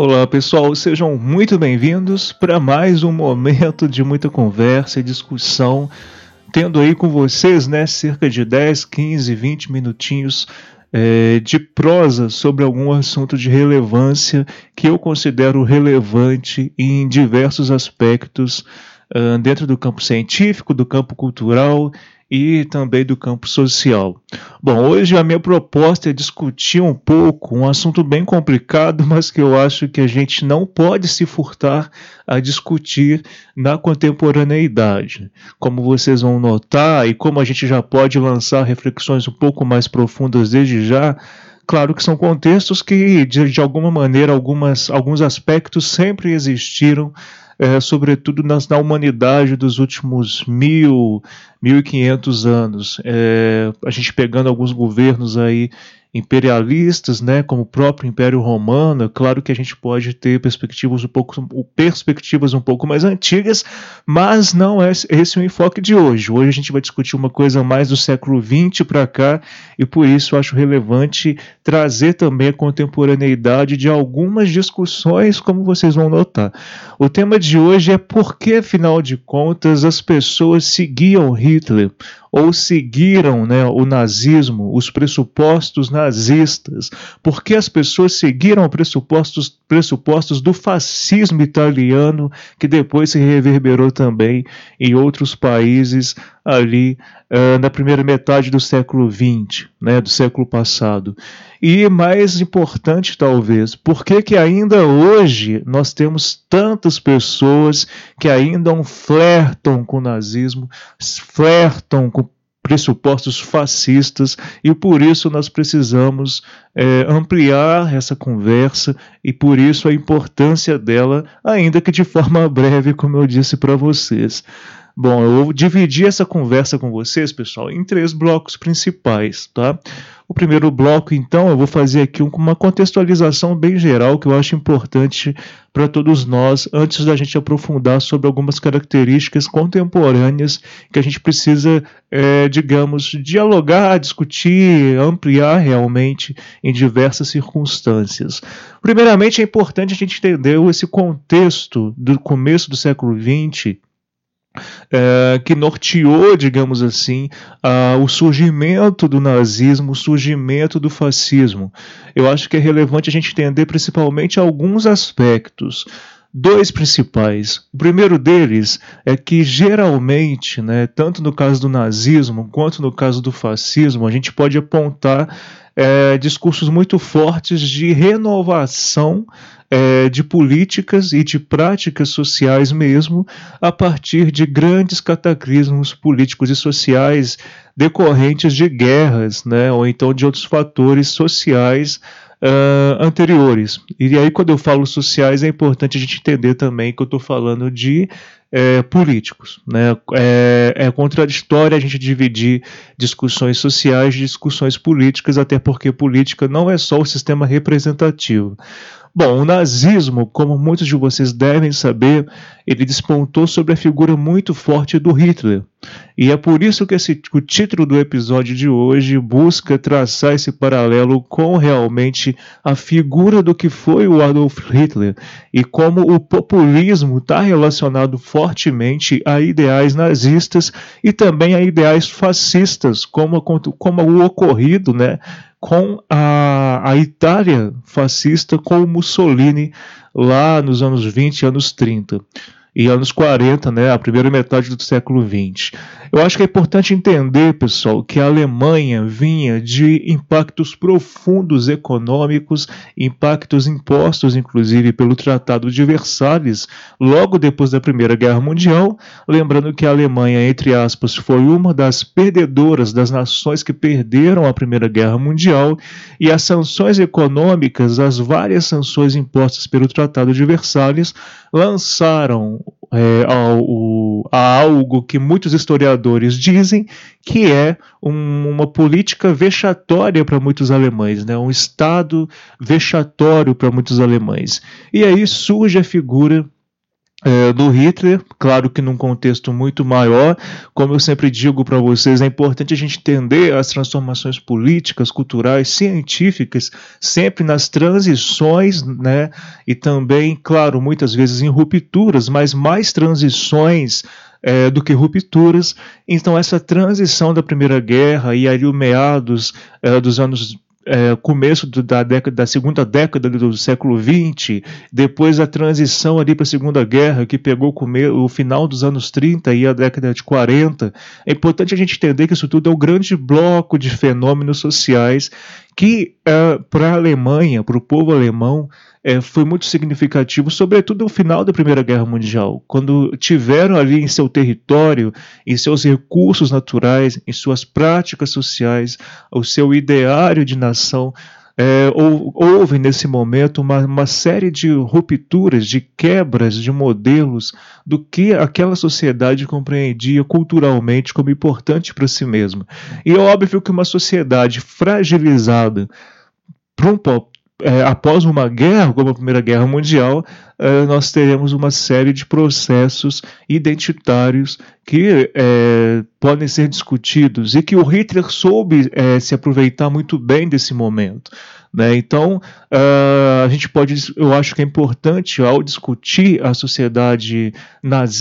Olá pessoal, sejam muito bem-vindos para mais um momento de muita conversa e discussão, tendo aí com vocês né, cerca de 10, 15, 20 minutinhos é, de prosa sobre algum assunto de relevância que eu considero relevante em diversos aspectos uh, dentro do campo científico, do campo cultural e também do campo social. Bom, hoje a minha proposta é discutir um pouco um assunto bem complicado, mas que eu acho que a gente não pode se furtar a discutir na contemporaneidade. Como vocês vão notar, e como a gente já pode lançar reflexões um pouco mais profundas desde já, claro que são contextos que, de, de alguma maneira, algumas, alguns aspectos sempre existiram é, sobretudo nas, na humanidade dos últimos mil, mil e quinhentos anos. É, a gente pegando alguns governos aí imperialistas, né, como o próprio Império Romano, é claro que a gente pode ter perspectivas um pouco, perspectivas um pouco mais antigas, mas não é esse o enfoque de hoje. Hoje a gente vai discutir uma coisa mais do século XX para cá e por isso acho relevante trazer também a contemporaneidade de algumas discussões, como vocês vão notar. O tema de hoje é por que, afinal de contas, as pessoas seguiam Hitler ou seguiram né, o nazismo, os pressupostos nazistas, porque as pessoas seguiram pressupostos, pressupostos do fascismo italiano, que depois se reverberou também em outros países ali uh, na primeira metade do século XX, né, do século passado. E mais importante, talvez, por que, que ainda hoje nós temos tantas pessoas que ainda flertam com o nazismo, flertam com pressupostos fascistas e por isso nós precisamos é, ampliar essa conversa e por isso a importância dela, ainda que de forma breve, como eu disse para vocês. Bom, eu dividi essa conversa com vocês, pessoal, em três blocos principais, tá? O primeiro bloco, então, eu vou fazer aqui uma contextualização bem geral que eu acho importante para todos nós, antes da gente aprofundar sobre algumas características contemporâneas que a gente precisa, é, digamos, dialogar, discutir, ampliar realmente em diversas circunstâncias. Primeiramente, é importante a gente entender esse contexto do começo do século XX é, que norteou, digamos assim, uh, o surgimento do nazismo, o surgimento do fascismo. Eu acho que é relevante a gente entender principalmente alguns aspectos dois principais. O primeiro deles é que geralmente, né, tanto no caso do nazismo quanto no caso do fascismo, a gente pode apontar é, discursos muito fortes de renovação é, de políticas e de práticas sociais mesmo, a partir de grandes cataclismos políticos e sociais decorrentes de guerras, né, ou então de outros fatores sociais Uh, anteriores. E aí, quando eu falo sociais, é importante a gente entender também que eu estou falando de é, políticos. Né? É, é, contraditório a gente dividir discussões sociais de discussões políticas, até porque política não é só o sistema representativo. Bom, o nazismo, como muitos de vocês devem saber, ele despontou sobre a figura muito forte do Hitler. E é por isso que esse, o título do episódio de hoje busca traçar esse paralelo com realmente a figura do que foi o Adolf Hitler e como o populismo está relacionado fortemente a ideais nazistas e também a ideais fascistas, como, como o ocorrido né, com a, a Itália fascista com o Mussolini lá nos anos 20, anos 30. E anos 40, né, a primeira metade do século 20. Eu acho que é importante entender, pessoal, que a Alemanha vinha de impactos profundos econômicos, impactos impostos, inclusive, pelo Tratado de Versalhes, logo depois da Primeira Guerra Mundial. Lembrando que a Alemanha, entre aspas, foi uma das perdedoras das nações que perderam a Primeira Guerra Mundial, e as sanções econômicas, as várias sanções impostas pelo Tratado de Versalhes, lançaram é, ao, a algo que muitos historiadores dizem que é um, uma política vexatória para muitos alemães, né? um Estado vexatório para muitos alemães. E aí surge a figura é, do Hitler, claro que num contexto muito maior, como eu sempre digo para vocês, é importante a gente entender as transformações políticas, culturais, científicas, sempre nas transições, né? E também, claro, muitas vezes em rupturas, mas mais transições é, do que rupturas. Então, essa transição da Primeira Guerra e ali o meados é, dos anos é, começo do, da, década, da segunda década do século XX, depois a transição ali para a Segunda Guerra, que pegou o final dos anos 30 e a década de 40. É importante a gente entender que isso tudo é um grande bloco de fenômenos sociais que, é, para a Alemanha, para o povo alemão, é, foi muito significativo, sobretudo no final da Primeira Guerra Mundial, quando tiveram ali em seu território, em seus recursos naturais, em suas práticas sociais, o seu ideário de nação. É, houve nesse momento uma, uma, série de rupturas, de quebras de modelos do que aquela sociedade compreendia culturalmente como importante para si mesma. E é óbvio que uma sociedade fragilizada um, é, após uma guerra, como a Primeira Guerra Mundial, é, nós teremos uma série de processos identitários que é, podem ser discutidos e que o Hitler soube é, se aproveitar muito bem desse momento. Né? Então, uh, a gente pode, eu acho que é importante, ao discutir a sociedade,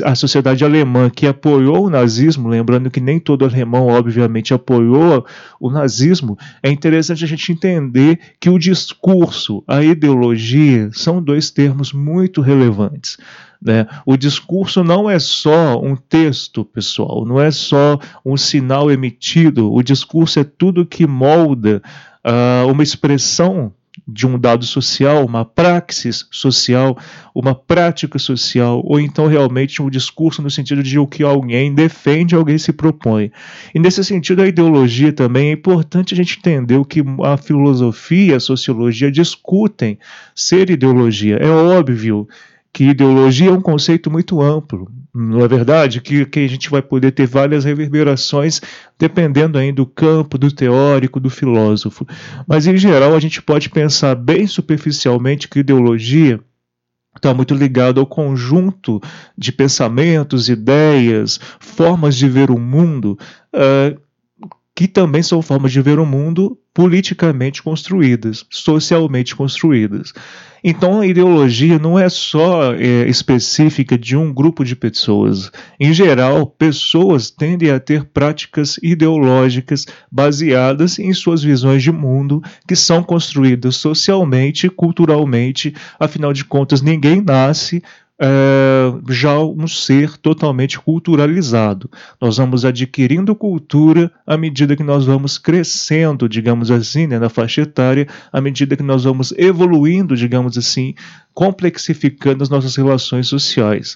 a sociedade alemã que apoiou o nazismo, lembrando que nem todo alemão, obviamente, apoiou o nazismo, é interessante a gente entender que o discurso, a ideologia, são dois termos muito relevantes. Né? O discurso não é só um texto, pessoal, não é só um sinal emitido, o discurso é tudo que molda uh, uma expressão de um dado social, uma praxis social, uma prática social, ou então realmente um discurso no sentido de o que alguém defende, alguém se propõe. E nesse sentido, a ideologia também é importante a gente entender o que a filosofia, a sociologia discutem ser ideologia. É óbvio que ideologia é um conceito muito amplo, não é verdade? Que, que a gente vai poder ter várias reverberações dependendo aí do campo, do teórico, do filósofo. Mas em geral a gente pode pensar bem superficialmente que ideologia está muito ligado ao conjunto de pensamentos, ideias, formas de ver o mundo, uh, que também são formas de ver o mundo politicamente construídas, socialmente construídas. Então a ideologia não é só é, específica de um grupo de pessoas. Em geral, pessoas tendem a ter práticas ideológicas baseadas em suas visões de mundo que são construídas socialmente, culturalmente. Afinal de contas, ninguém nasce é, já um ser totalmente culturalizado. Nós vamos adquirindo cultura à medida que nós vamos crescendo, digamos assim, né, na faixa etária, à medida que nós vamos evoluindo, digamos assim, complexificando as nossas relações sociais.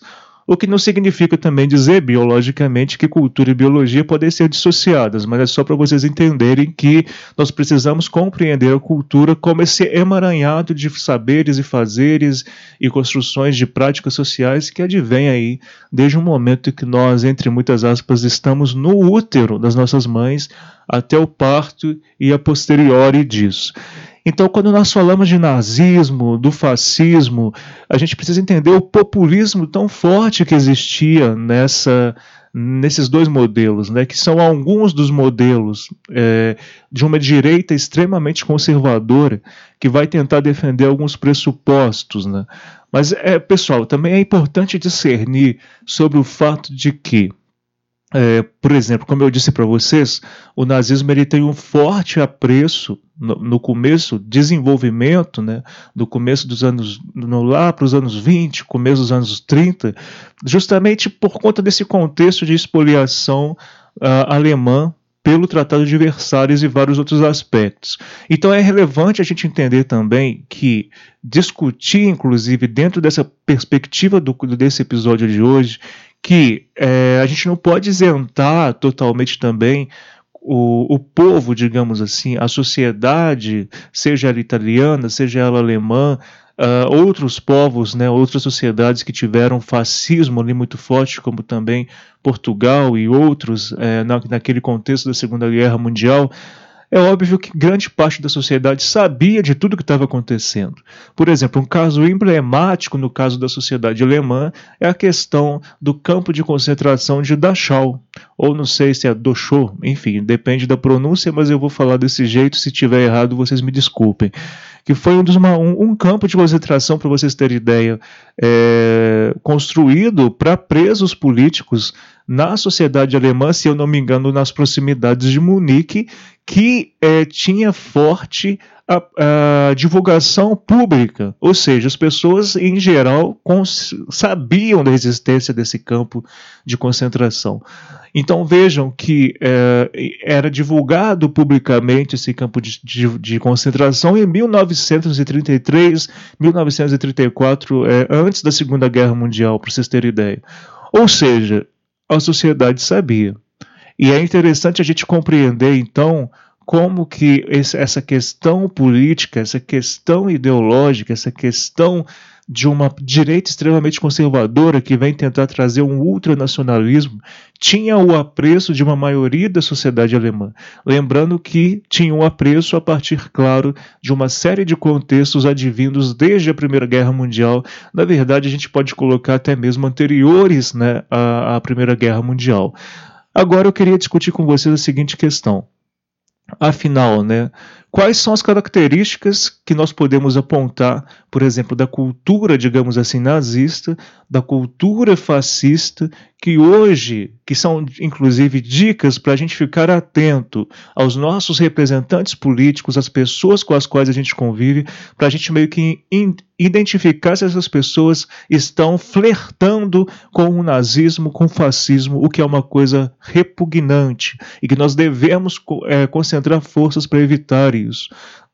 O que não significa também dizer biologicamente que cultura e biologia podem ser dissociadas, mas é só para vocês entenderem que nós precisamos compreender a cultura como esse emaranhado de saberes e fazeres e construções de práticas sociais que advém aí desde o momento que nós, entre muitas aspas, estamos no útero das nossas mães até o parto e a posteriori disso. Então, quando nós falamos de nazismo, do fascismo, a gente precisa entender o populismo tão forte que existia nessa, nesses dois modelos, né, que são alguns dos modelos é, de uma direita extremamente conservadora que vai tentar defender alguns pressupostos. Né? Mas, é, pessoal, também é importante discernir sobre o fato de que é, por exemplo, como eu disse para vocês, o nazismo ele tem um forte apreço no, no começo, desenvolvimento, né, do começo dos anos, no, lá para os anos 20, começo dos anos 30, justamente por conta desse contexto de expoliação uh, alemã pelo Tratado de Versalhes e vários outros aspectos. Então é relevante a gente entender também que discutir, inclusive, dentro dessa perspectiva do, desse episódio de hoje, que é, a gente não pode isentar totalmente também o, o povo, digamos assim, a sociedade, seja ela italiana, seja ela alemã, uh, outros povos, né, outras sociedades que tiveram fascismo ali muito forte, como também Portugal e outros, uh, na, naquele contexto da Segunda Guerra Mundial, é óbvio que grande parte da sociedade sabia de tudo que estava acontecendo. Por exemplo, um caso emblemático no caso da sociedade alemã é a questão do campo de concentração de Dachau, ou não sei se é Dachau, enfim, depende da pronúncia, mas eu vou falar desse jeito, se tiver errado vocês me desculpem. Que foi um, dos, um, um campo de concentração, para vocês terem ideia, é, construído para presos políticos na sociedade alemã, se eu não me engano, nas proximidades de Munique, que é, tinha forte a, a, divulgação pública, ou seja, as pessoas em geral sabiam da existência desse campo de concentração. Então vejam que é, era divulgado publicamente esse campo de, de, de, concentração em 1933, 1934, é, antes da Segunda Guerra Mundial, para vocês terem ideia. Ou seja, a sociedade sabia. E é interessante a gente compreender, então, como que essa questão política, essa questão ideológica, essa questão de uma direita extremamente conservadora que vem tentar trazer um ultranacionalismo, tinha o apreço de uma maioria da sociedade alemã. Lembrando que tinha o apreço a partir, claro, de uma série de contextos advindos desde a Primeira Guerra Mundial. Na verdade, a gente pode colocar até mesmo anteriores né, à, à Primeira Guerra Mundial. Agora eu queria discutir com vocês a seguinte questão. Afinal, né, quais são as características que nós podemos apontar, por exemplo, da cultura, digamos assim, nazista, da cultura fascista, que hoje, que são inclusive dicas para a gente ficar atento aos nossos representantes políticos, às pessoas com as quais a gente convive, para a gente meio que identificar se essas pessoas estão flertando com o nazismo, com o fascismo, o que é uma coisa repugnante e que nós devemos é, concentrar forças para evitar isso.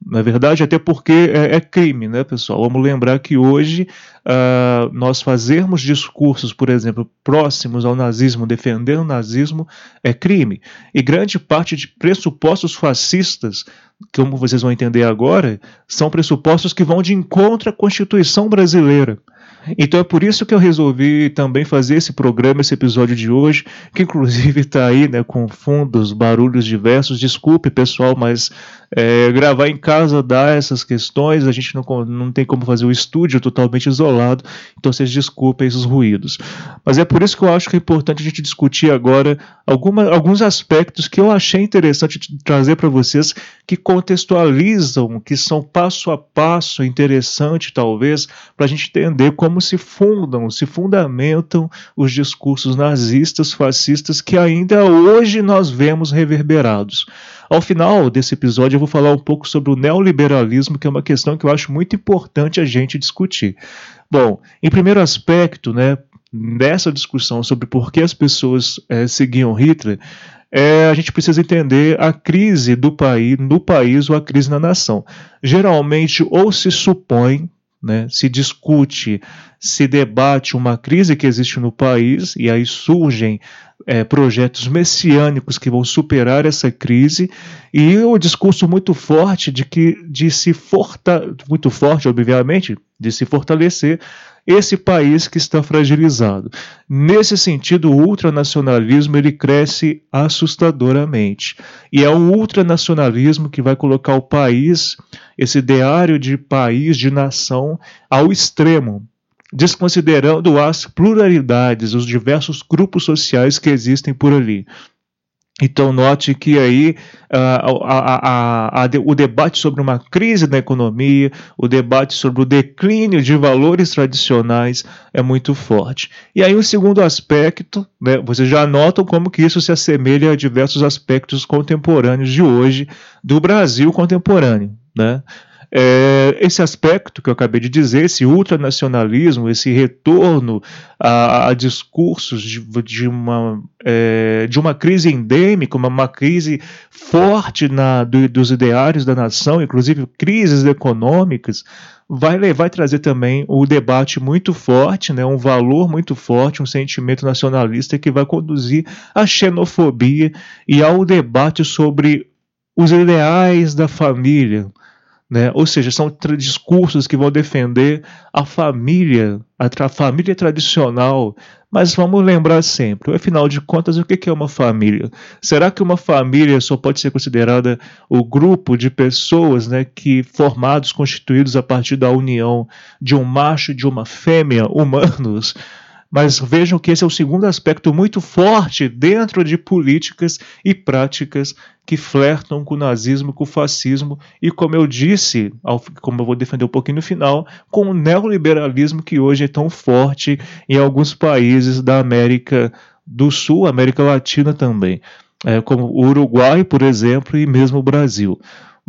Na verdade, até porque é, é, crime, né, pessoal? Vamos lembrar que hoje uh, nós fazermos discursos, por exemplo, próximos ao nazismo, defendendo o nazismo, é crime. E grande parte de pressupostos fascistas, como vocês vão entender agora, são pressupostos que vão de encontro à Constituição brasileira. Então é por isso que eu resolvi também fazer esse programa, esse episódio de hoje, que inclusive está aí né, com fundos, barulhos diversos. Desculpe, pessoal, mas é, gravar em casa dá essas questões, a gente não, não tem como fazer o estúdio totalmente isolado, então vocês desculpem esses ruídos. Mas é por isso que eu acho que é importante a gente discutir agora alguma, alguns aspectos que eu achei interessante trazer para vocês, que contextualizam, que são passo a passo interessante, talvez, para a gente entender como se fundam, se fundamentam os discursos nazistas, fascistas, que ainda hoje nós vemos reverberados. Ao final desse episódio, eu vou falar um pouco sobre o neoliberalismo, que é uma questão que eu acho muito importante a gente discutir. Bom, em primeiro aspecto, né, nessa discussão sobre por que as pessoas é, seguiam Hitler, é, a gente precisa entender a crise do país, no país ou a crise na nação. Geralmente, ou se supõe né? Se discute, se debate uma crise que existe no país e aí surgem é, projetos messiânicos que vão superar essa crise e o discurso muito forte de que de se forta muito forte, obviamente, de se fortalecer esse país que está fragilizado. Nesse sentido, o ultranacionalismo ele cresce assustadoramente. E é o ultranacionalismo que vai colocar o país, esse ideário de país, de nação, ao extremo, desconsiderando as pluralidades, os diversos grupos sociais que existem por ali. Então, note que aí uh, a, a, a, o debate sobre uma crise na economia, o debate sobre o declínio de valores tradicionais é muito forte. E aí, um segundo aspecto, né, vocês já notam como que isso se assemelha a diversos aspectos contemporâneos de hoje do Brasil contemporâneo. Né? É, esse aspecto que eu acabei de dizer, esse ultranacionalismo, esse retorno a, a discursos de, de, uma, é, de uma crise endêmica, uma, uma crise forte na, do, dos ideários da nação, inclusive crises econômicas, vai, vai trazer também o debate muito forte, né, um valor muito forte, um sentimento nacionalista que vai conduzir à xenofobia e ao debate sobre os ideais da família, né? Ou seja, são discursos que vão defender a família, a, tra família tradicional. Mas vamos lembrar sempre, afinal de contas, o que é uma família? Será que uma família só pode ser considerada o grupo de pessoas né, que formados, constituídos a partir da união de um macho e de uma fêmea humanos? Mas vejam que esse é o segundo aspecto muito forte dentro de políticas e práticas que flertam com o nazismo, com o fascismo e, como eu disse, como eu vou defender um pouquinho no final, com o neoliberalismo que hoje é tão forte em alguns países da América do Sul, América Latina também, é, como o Uruguai, por exemplo, e mesmo o Brasil.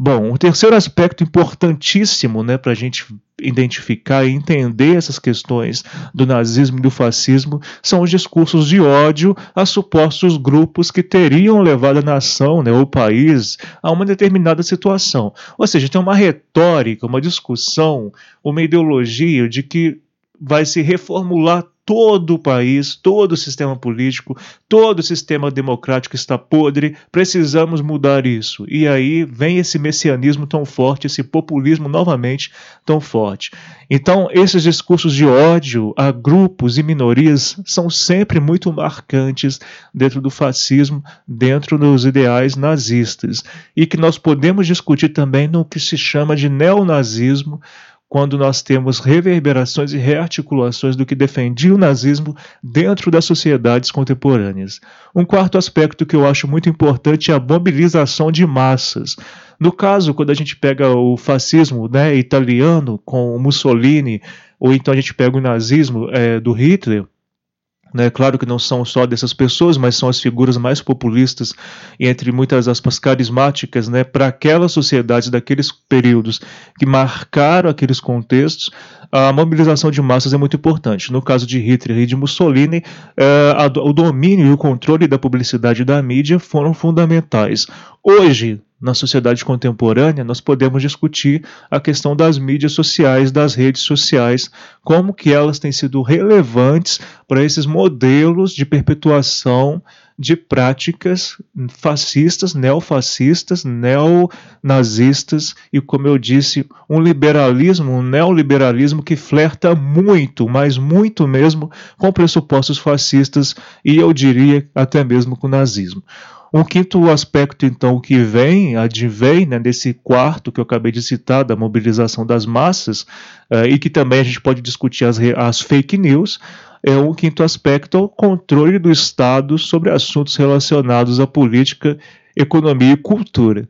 Bom, o terceiro aspecto importantíssimo né, para a gente identificar e entender essas questões do nazismo e do fascismo são os discursos de ódio a supostos grupos que teriam levado a nação, né, o país, a uma determinada situação. Ou seja, tem uma retórica, uma discussão, uma ideologia de que vai se reformular todo o país, todo o sistema político, todo o sistema democrático está podre, precisamos mudar isso. E aí vem esse messianismo tão forte, esse populismo novamente tão forte. Então, esses discursos de ódio a grupos e minorias são sempre muito marcantes dentro do fascismo, dentro dos ideais nazistas, e que nós podemos discutir também no que se chama de neonazismo quando nós temos reverberações e rearticulações do que defendia o nazismo dentro das sociedades contemporâneas. Um quarto aspecto que eu acho muito importante é a mobilização de massas. No caso, quando a gente pega o fascismo né, italiano com Mussolini, ou então a gente pega o nazismo é, do Hitler, né, claro que não são só dessas pessoas, mas são as figuras mais populistas e, entre muitas aspas, carismáticas né, para aquelas sociedades daqueles períodos que marcaram aqueles contextos. A mobilização de massas é muito importante. No caso de Hitler e de Mussolini, eh, a, o domínio e o controle da publicidade da mídia foram fundamentais. Hoje, na sociedade contemporânea, nós podemos discutir a questão das mídias sociais, das redes sociais, como que elas têm sido relevantes para esses modelos de perpetuação de práticas fascistas, neofascistas, neonazistas e, como eu disse, um liberalismo, um neoliberalismo que flerta muito, mas muito mesmo, com pressupostos fascistas e eu diria até mesmo com o nazismo. Um quinto aspecto, então, que vem, advém né, desse quarto que eu acabei de citar, da mobilização das massas, uh, e que também a gente pode discutir as, as fake news, é um quinto aspecto, o controle do Estado sobre assuntos relacionados à política, economia e cultura.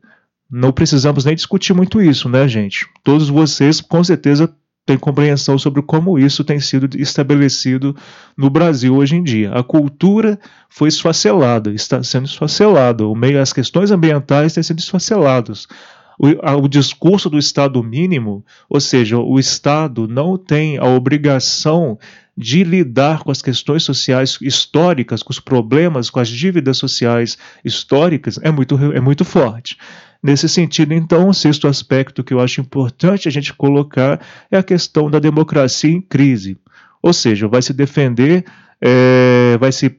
Não precisamos nem discutir muito isso, né, gente? Todos vocês, com certeza, tem compreensão sobre como isso tem sido estabelecido no Brasil hoje em dia. A cultura foi esfacelada, está sendo esfacelada, o meio, as questões ambientais têm sido esfaceladas. O, a, o, discurso do Estado mínimo, ou seja, o Estado não tem a obrigação de lidar com as questões sociais históricas, com os problemas, com as dívidas sociais históricas, é muito, é muito forte. Nesse sentido, então, o sexto aspecto que eu acho importante a gente colocar é a questão da democracia em crise. Ou seja, vai se defender, é, vai se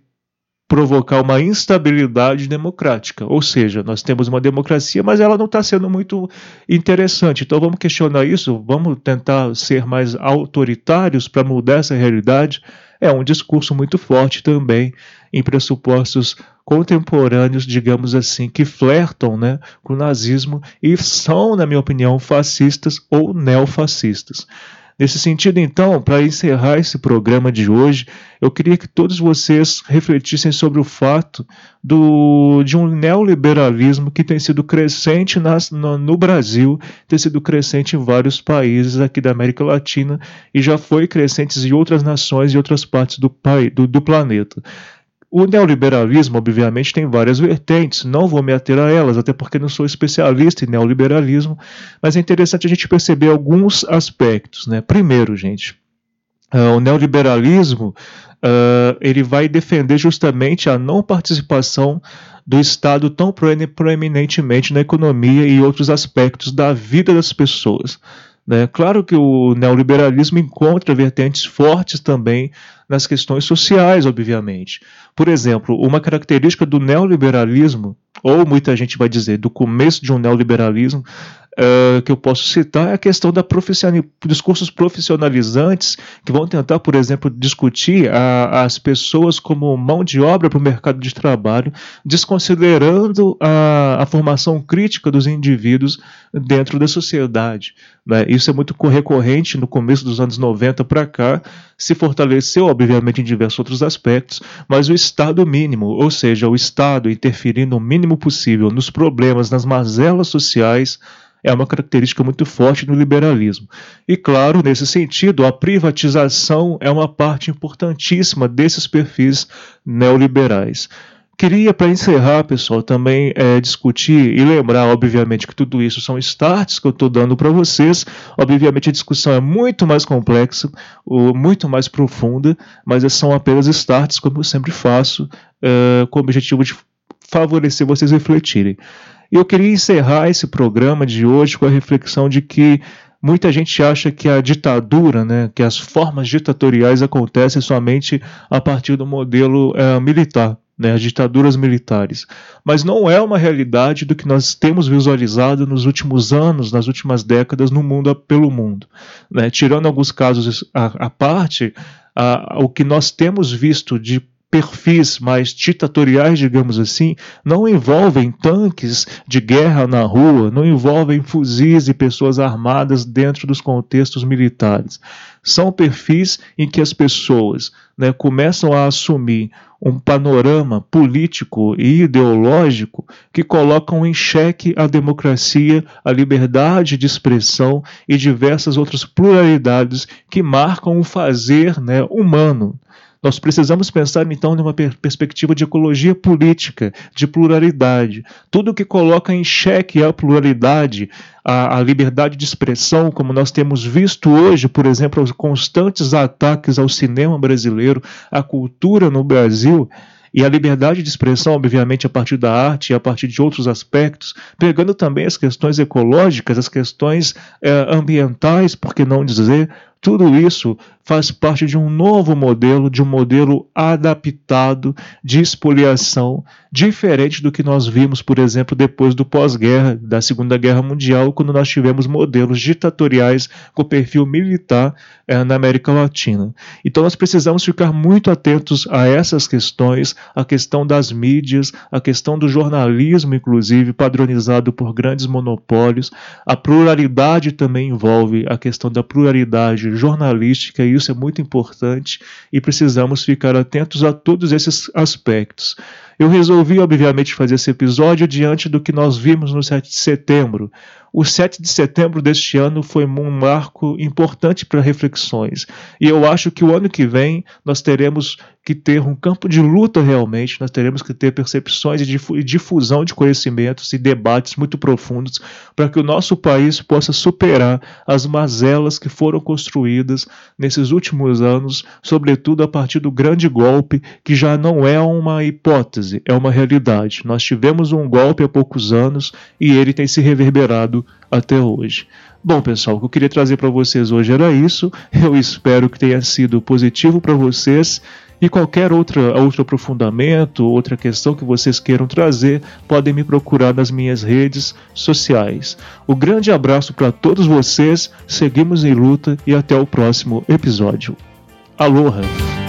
provocar uma instabilidade democrática. Ou seja, nós temos uma democracia, mas ela não está sendo muito interessante. Então vamos questionar isso, vamos tentar ser mais autoritários para mudar essa realidade. É um discurso muito forte também em pressupostos contemporâneos, digamos assim, que flertam né, com o nazismo e são, na minha opinião, fascistas ou neofascistas. Nesse sentido, então, para encerrar esse programa de hoje, eu queria que todos vocês refletissem sobre o fato do, de um neoliberalismo que tem sido crescente nas, no, no, Brasil, tem sido crescente em vários países aqui da América Latina e já foi crescente em outras nações e outras partes do, do, do planeta. O neoliberalismo, obviamente, tem várias vertentes, não vou me ater a elas, até porque não sou especialista em neoliberalismo, mas é interessante a gente perceber alguns aspectos. Né? Primeiro, gente, uh, o neoliberalismo uh, ele vai defender justamente a não participação do Estado tão proeminentemente na economia e outros aspectos da vida das pessoas. Né? Claro que o neoliberalismo encontra vertentes fortes também nas questões sociais, obviamente. Por exemplo, uma característica do neoliberalismo, ou muita gente vai dizer do começo de um neoliberalismo, uh, que eu posso citar é a questão da profissional, dos cursos profissionalizantes que vão tentar, por exemplo, discutir a, as pessoas como mão de obra para o mercado de trabalho, desconsiderando a, a formação crítica dos indivíduos dentro da sociedade. Né? Isso é muito recorrente no começo dos anos 90 para cá, se fortaleceu, obviamente, em diversos outros aspectos, mas o Estado mínimo, ou seja, o Estado interferindo o mínimo possível nos problemas, nas mazelas sociais, é uma característica muito forte no liberalismo. E, claro, nesse sentido, a privatização é uma parte importantíssima desses perfis neoliberais. Queria, para encerrar, pessoal, também é, discutir e lembrar, obviamente, que tudo isso são starts que eu estou dando para vocês. Obviamente, a discussão é muito mais complexa, muito mais profunda, mas são apenas starts, como eu sempre faço, é, com o objetivo de favorecer vocês refletirem. E eu queria encerrar esse programa de hoje com a reflexão de que muita gente acha que a ditadura, né, que as formas ditatoriais acontecem somente a partir do modelo é, militar. Né, as ditaduras militares. Mas não é uma realidade do que nós temos visualizado nos últimos anos, nas últimas décadas, no mundo pelo mundo. Né? Tirando alguns casos à, parte, a, o que nós temos visto de perfis mais ditatoriais, digamos assim, não envolvem tanques de guerra na rua, não envolvem fuzis e pessoas armadas dentro dos contextos militares. São perfis em que as pessoas né, começam a assumir um panorama político e ideológico que colocam em xeque a democracia, a liberdade de expressão e diversas outras pluralidades que marcam o fazer né, humano. Nós precisamos pensar então numa per perspectiva de ecologia política, de pluralidade. Tudo que coloca em xeque a pluralidade, a, a, liberdade de expressão, como nós temos visto hoje, por exemplo, os constantes ataques ao cinema brasileiro, à cultura no Brasil. E a liberdade de expressão, obviamente, a partir da arte e a partir de outros aspectos, pegando também as questões ecológicas, as questões eh, ambientais, por que não dizer, tudo isso faz parte de um novo modelo, de um modelo adaptado de expoliação, diferente do que nós vimos, por exemplo, depois do pós-guerra, da Segunda Guerra Mundial, quando nós tivemos modelos ditatoriais com perfil militar eh, na América Latina. Então nós precisamos ficar muito atentos a essas questões, a questão das mídias, a questão do jornalismo, inclusive, padronizado por grandes monopólios. A pluralidade também envolve a questão da pluralidade jornalística, e isso é muito importante, e precisamos ficar atentos a todos esses aspectos. Eu resolvi, obviamente, fazer esse episódio diante do que nós vimos no 7 de setembro. O 7 de setembro deste ano foi um marco importante para reflexões. E eu acho que o ano que vem nós teremos que ter um campo de luta realmente, nós teremos que ter percepções e difusão de conhecimentos e debates muito profundos para que o nosso país possa superar as mazelas que foram construídas nesses últimos anos, sobretudo a partir do grande golpe, que já não é uma hipótese, é uma realidade. Nós tivemos um golpe há poucos anos e ele tem se reverberado até hoje. Bom, pessoal, o que eu queria trazer para vocês hoje era isso. Eu espero que tenha sido positivo para vocês. E qualquer outra, outro aprofundamento, outra questão que vocês queiram trazer, podem me procurar nas minhas redes sociais. Um grande abraço para todos vocês, seguimos em luta e até o próximo episódio. Aloha!